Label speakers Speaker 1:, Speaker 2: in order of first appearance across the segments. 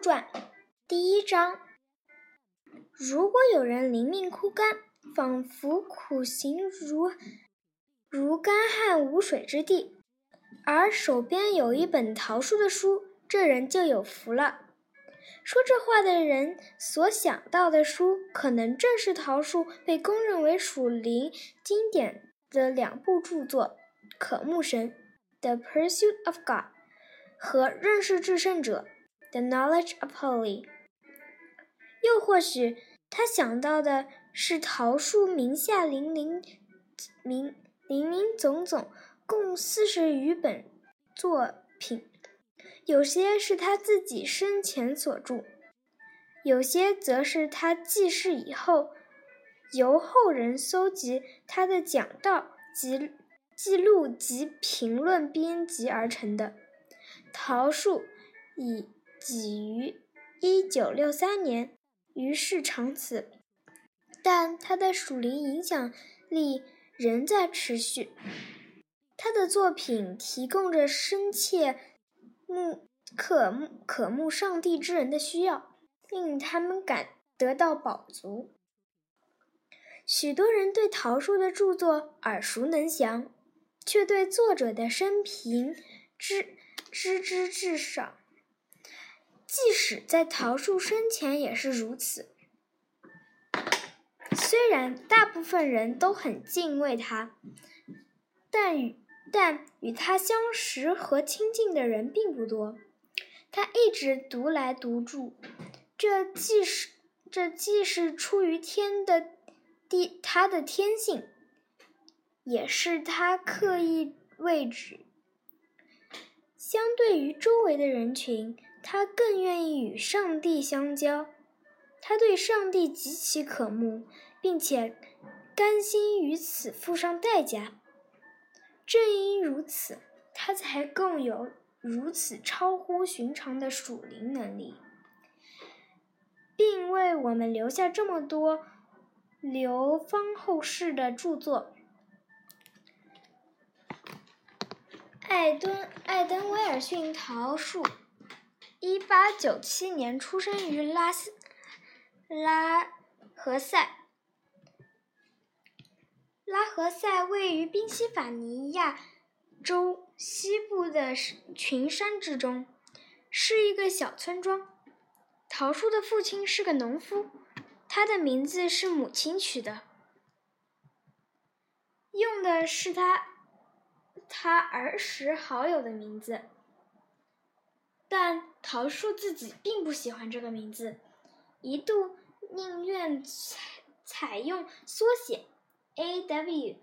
Speaker 1: 传第一章：如果有人灵命枯干，仿佛苦行如如干旱无水之地，而手边有一本桃树的书，这人就有福了。说这话的人所想到的书，可能正是桃树被公认为属灵经典的两部著作《渴慕神》（The Pursuit of God） 和《认识至圣者》（The Knowledge of Holy）。又或许他想到的是桃树名下林林名林林总总共四十余本作品。有些是他自己生前所著，有些则是他记事以后，由后人搜集他的讲道及记录及评论编辑而成的。桃树以己于一九六三年于世长辞，但他的属灵影响力仍在持续。他的作品提供着深切。慕渴慕渴慕上帝之人的需要，令他们感得到饱足。许多人对桃树的著作耳熟能详，却对作者的生平知知之至少。即使在桃树生前也是如此。虽然大部分人都很敬畏他，但与但与他相识和亲近的人并不多，他一直独来独住，这既是这既是出于天的地他的天性，也是他刻意位置。相对于周围的人群，他更愿意与上帝相交，他对上帝极其渴慕，并且甘心于此付上代价。正因如此，他才更有如此超乎寻常的属灵能力，并为我们留下这么多流芳后世的著作。艾敦·艾登威尔逊·桃树，一八九七年出生于拉斯拉何塞。拉何塞位于宾夕法尼亚州西部的群山之中，是一个小村庄。桃树的父亲是个农夫，他的名字是母亲取的，用的是他他儿时好友的名字。但桃树自己并不喜欢这个名字，一度宁愿采采用缩写。A.W.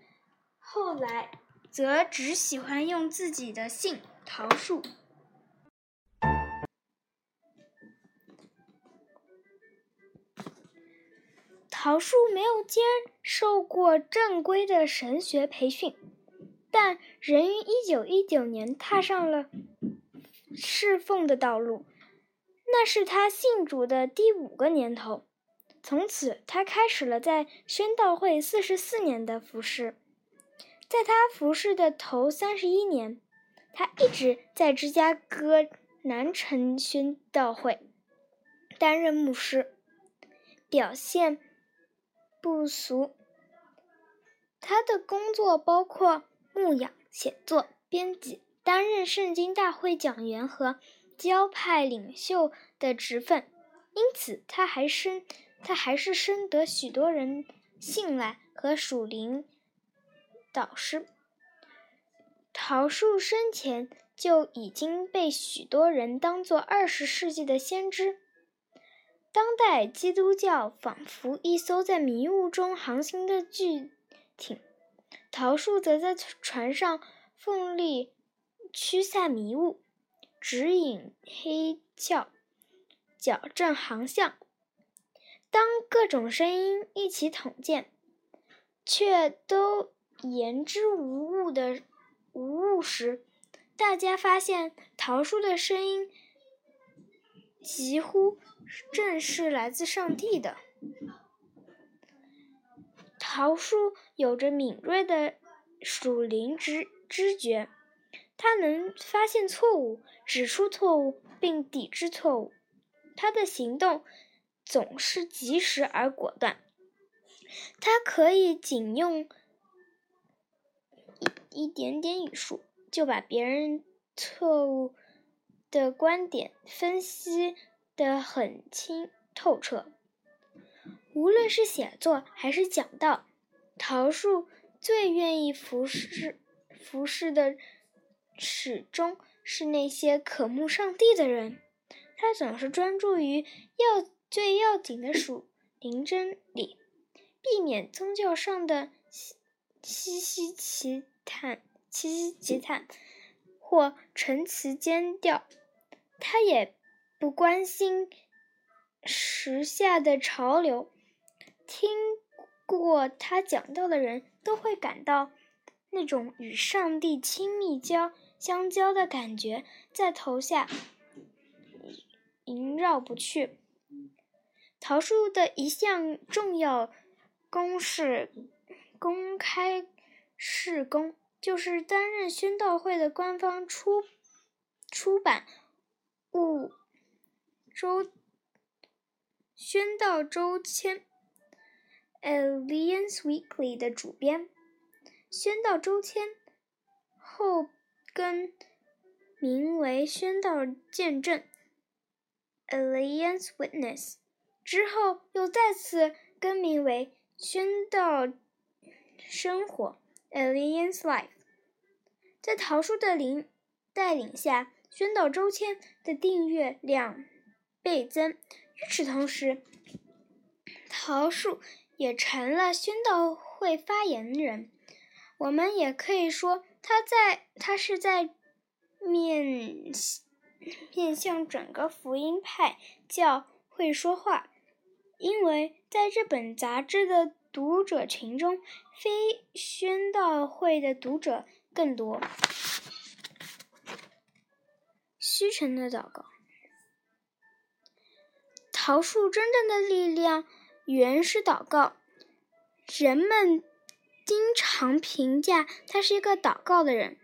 Speaker 1: 后来则只喜欢用自己的姓桃树。桃树没有接受过正规的神学培训，但仍于1919年踏上了侍奉的道路。那是他信主的第五个年头。从此，他开始了在宣道会四十四年的服侍。在他服侍的头三十一年，他一直在芝加哥南城宣道会担任牧师，表现不俗。他的工作包括牧养、写作、编辑、担任圣经大会讲员和教派领袖的职分，因此他还深。他还是深得许多人信赖和属灵导师。桃树生前就已经被许多人当作二十世纪的先知。当代基督教仿佛一艘在迷雾中航行的巨艇，桃树则在船上奋力驱散迷雾，指引黑窍，矫正航向。当各种声音一起统见，却都言之无物的无物时，大家发现桃树的声音几乎正是来自上帝的。桃树有着敏锐的属灵知知觉，他能发现错误、指出错误并抵制错误。他的行动总是及时而果断。他可以仅用一一点点语数，就把别人错误的观点分析得很清透彻。无论是写作还是讲道，桃树最愿意服侍服侍的，始终是那些渴慕上帝的人。他总是专注于要最要紧的属灵真理。避免宗教上的稀稀奇谈、稀稀奇谈或陈词尖调，他也不关心时下的潮流。听过他讲道的人都会感到那种与上帝亲密交相交的感觉在头下萦绕不去。桃树的一项重要。公示公开事工，就是担任宣道会的官方出出版物周宣道周签 （Alliance Weekly） 的主编。宣道周签后更名为宣道见证 （Alliance Witness），之后又再次更名为。宣道生活，Alliance Life，在桃树的领带领下，宣道周签的订阅量倍增。与此同时，桃树也成了宣道会发言人。我们也可以说，他在他是在面面向整个福音派教会说话。因为在这本杂志的读者群中，非宣道会的读者更多。虚诚的祷告，桃树真正的力量原是祷告。人们经常评价他是一个祷告的人。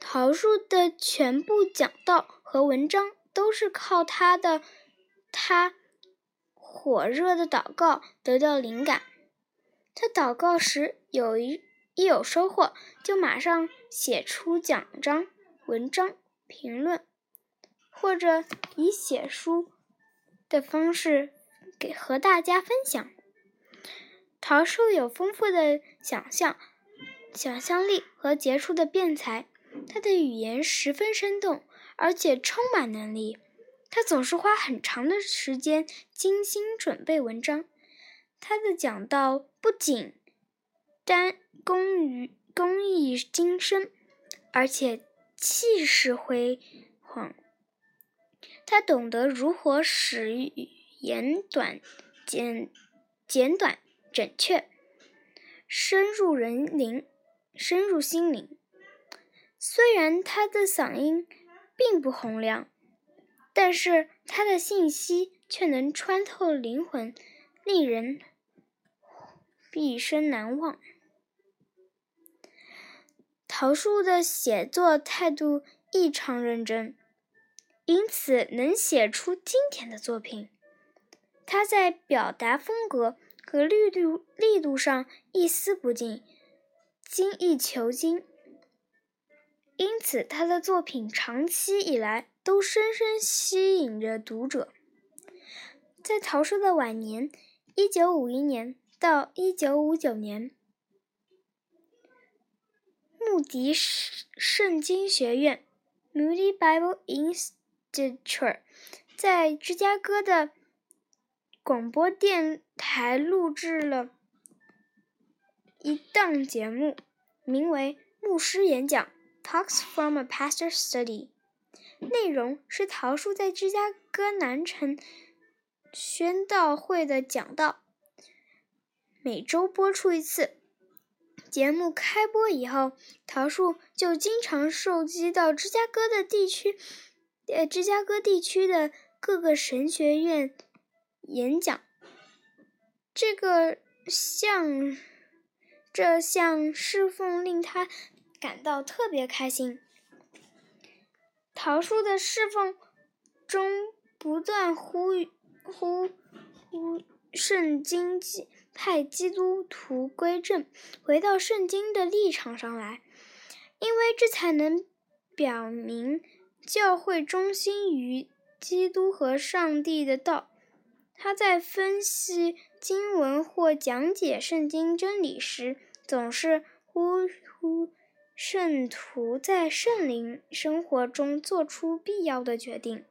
Speaker 1: 桃树的全部讲道和文章都是靠他的。他火热的祷告得到灵感，他祷告时有一一有收获，就马上写出讲章、文章、评论，或者以写书的方式给和大家分享。桃树有丰富的想象、想象力和杰出的辩才，他的语言十分生动，而且充满能力。他总是花很长的时间精心准备文章，他的讲道不仅单工于工艺精深，而且气势辉煌。他懂得如何使语言短简简短准确，深入人灵，深入心灵。虽然他的嗓音并不洪亮。但是他的信息却能穿透灵魂，令人毕生难忘。桃树的写作态度异常认真，因此能写出经典的作品。他在表达风格和力度力度上一丝不进，精益求精。因此，他的作品长期以来。都深深吸引着读者。在桃树的晚年 （1951 年到1959年），穆迪圣经学院 （Moody Bible Institute） 在芝加哥的广播电台录制了一档节目，名为《牧师演讲》（Talks from a Pastor Study），。内容是桃树在芝加哥南城宣道会的讲道，每周播出一次。节目开播以后，桃树就经常受机到芝加哥的地区，呃，芝加哥地区的各个神学院演讲。这个项这项侍奉令他感到特别开心。桃树的侍奉中不断呼呼呼圣经派基督徒归正，回到圣经的立场上来，因为这才能表明教会忠心于基督和上帝的道。他在分析经文或讲解圣经真理时，总是呼呼圣徒在圣灵生活中做出必要的决定。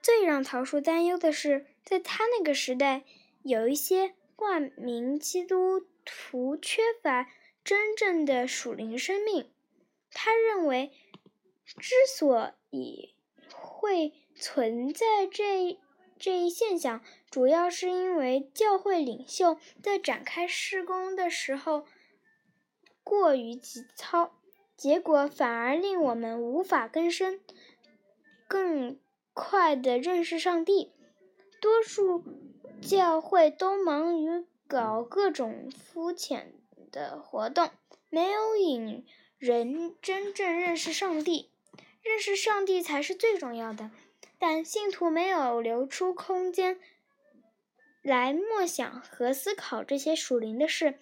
Speaker 1: 最让桃树担忧的是，在他那个时代，有一些冠名基督徒缺乏真正的属灵生命。他认为，之所以会存在这。这一现象主要是因为教会领袖在展开施工的时候过于急操，结果反而令我们无法更深、更快地认识上帝。多数教会都忙于搞各种肤浅的活动，没有引人真正认识上帝。认识上帝才是最重要的。但信徒没有留出空间来默想和思考这些属灵的事。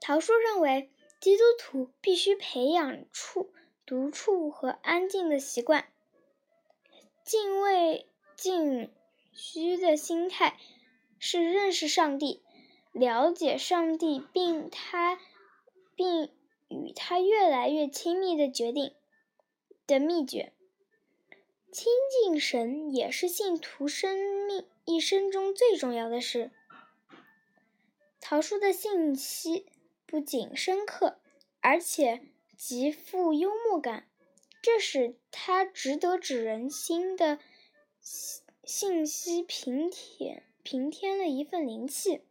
Speaker 1: 桃树认为，基督徒必须培养处独处和安静的习惯。敬畏敬虚的心态是认识上帝、了解上帝并他并与他越来越亲密的决定的秘诀。亲近神也是信徒生命一生中最重要的事。桃树的信息不仅深刻，而且极富幽默感，这使他值得指人心的信息平添平添了一份灵气。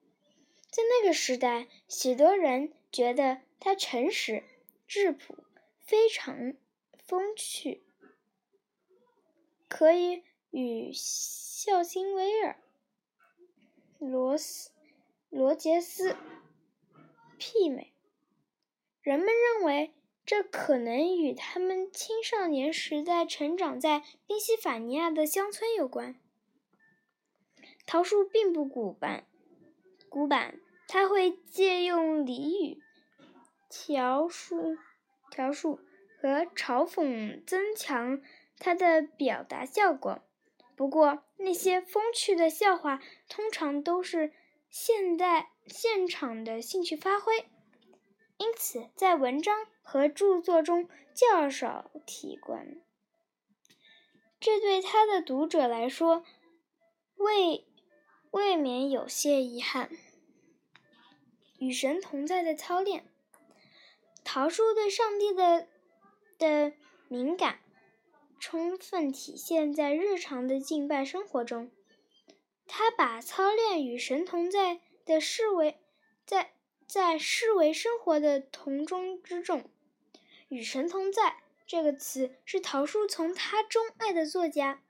Speaker 1: 在那个时代，许多人觉得他诚实、质朴，非常风趣。可以与孝辛威尔、罗斯、罗杰斯媲美。人们认为这可能与他们青少年时代成长在宾夕法尼亚的乡村有关。桃树并不古板，古板，他会借用俚语、调述、调述和嘲讽增强。它的表达效果。不过，那些风趣的笑话通常都是现代现场的兴趣发挥，因此在文章和著作中较少提观。这对他的读者来说，未未免有些遗憾。与神同在的操练，桃树对上帝的的敏感。充分体现在日常的敬拜生活中。他把操练与神同在的视为在在视为生活的同中之重。与神同在这个词是桃树从他钟爱的作家、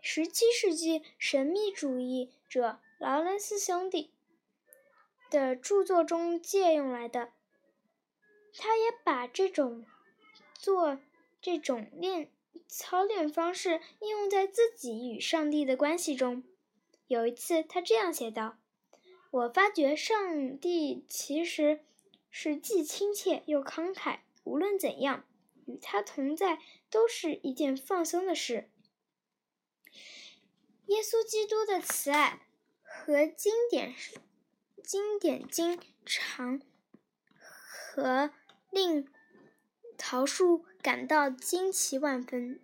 Speaker 1: 十七世纪神秘主义者劳伦斯兄弟的著作中借用来的。他也把这种做这种练。操练方式应用在自己与上帝的关系中。有一次，他这样写道：“我发觉上帝其实是既亲切又慷慨，无论怎样，与他同在都是一件放松的事。耶稣基督的慈爱和经典经典经常和令。”桃树感到惊奇万分。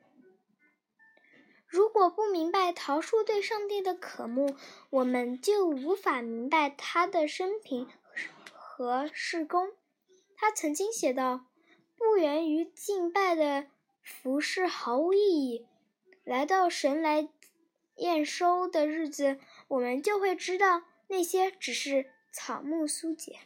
Speaker 1: 如果不明白桃树对上帝的渴慕，我们就无法明白他的生平和事工。他曾经写道：“不源于敬拜的服饰毫无意义。来到神来验收的日子，我们就会知道那些只是草木疏解。”